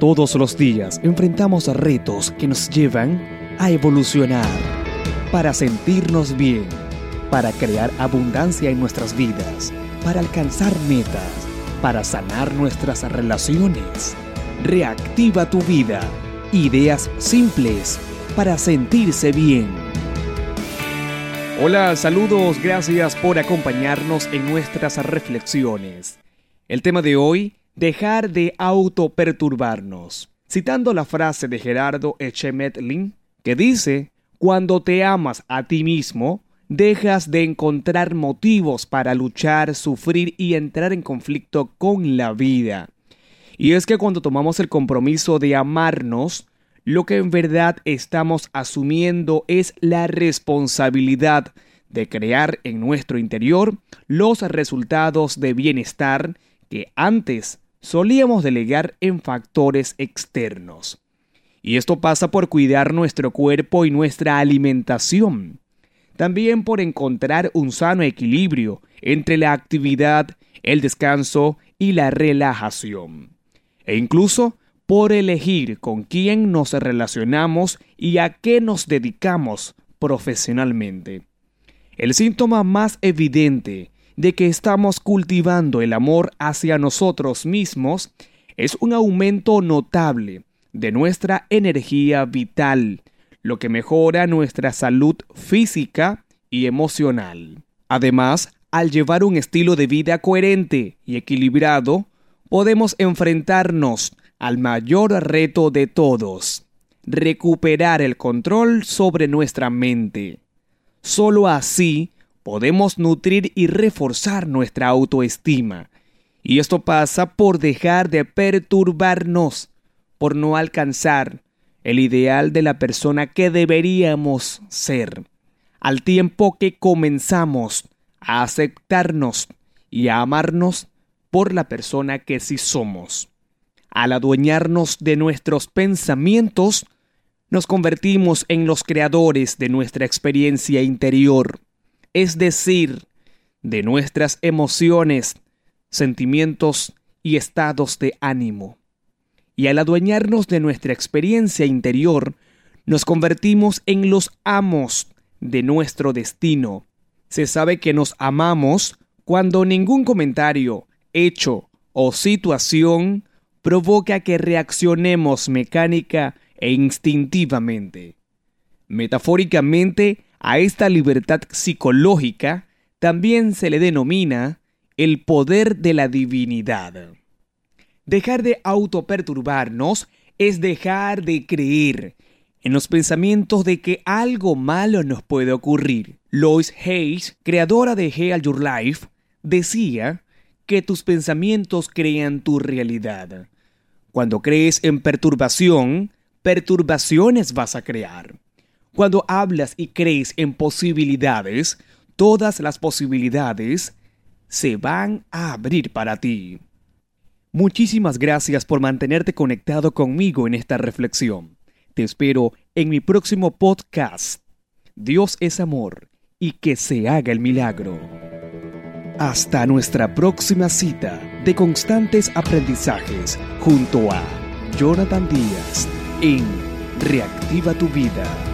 Todos los días enfrentamos retos que nos llevan a evolucionar para sentirnos bien, para crear abundancia en nuestras vidas, para alcanzar metas, para sanar nuestras relaciones. Reactiva tu vida. Ideas simples para sentirse bien. Hola, saludos, gracias por acompañarnos en nuestras reflexiones. El tema de hoy dejar de autoperturbarnos. Citando la frase de Gerardo Echemetlin, que dice, cuando te amas a ti mismo, dejas de encontrar motivos para luchar, sufrir y entrar en conflicto con la vida. Y es que cuando tomamos el compromiso de amarnos, lo que en verdad estamos asumiendo es la responsabilidad de crear en nuestro interior los resultados de bienestar que antes solíamos delegar en factores externos. Y esto pasa por cuidar nuestro cuerpo y nuestra alimentación. También por encontrar un sano equilibrio entre la actividad, el descanso y la relajación. E incluso por elegir con quién nos relacionamos y a qué nos dedicamos profesionalmente. El síntoma más evidente de que estamos cultivando el amor hacia nosotros mismos es un aumento notable de nuestra energía vital, lo que mejora nuestra salud física y emocional. Además, al llevar un estilo de vida coherente y equilibrado, podemos enfrentarnos al mayor reto de todos, recuperar el control sobre nuestra mente. Solo así podemos nutrir y reforzar nuestra autoestima. Y esto pasa por dejar de perturbarnos, por no alcanzar el ideal de la persona que deberíamos ser, al tiempo que comenzamos a aceptarnos y a amarnos por la persona que sí somos. Al adueñarnos de nuestros pensamientos, nos convertimos en los creadores de nuestra experiencia interior es decir, de nuestras emociones, sentimientos y estados de ánimo. Y al adueñarnos de nuestra experiencia interior, nos convertimos en los amos de nuestro destino. Se sabe que nos amamos cuando ningún comentario, hecho o situación provoca que reaccionemos mecánica e instintivamente. Metafóricamente, a esta libertad psicológica también se le denomina el poder de la divinidad. Dejar de autoperturbarnos es dejar de creer en los pensamientos de que algo malo nos puede ocurrir. Lois Hayes, creadora de Heal Your Life, decía que tus pensamientos crean tu realidad. Cuando crees en perturbación, perturbaciones vas a crear. Cuando hablas y crees en posibilidades, todas las posibilidades se van a abrir para ti. Muchísimas gracias por mantenerte conectado conmigo en esta reflexión. Te espero en mi próximo podcast. Dios es amor y que se haga el milagro. Hasta nuestra próxima cita de constantes aprendizajes junto a Jonathan Díaz en Reactiva tu vida.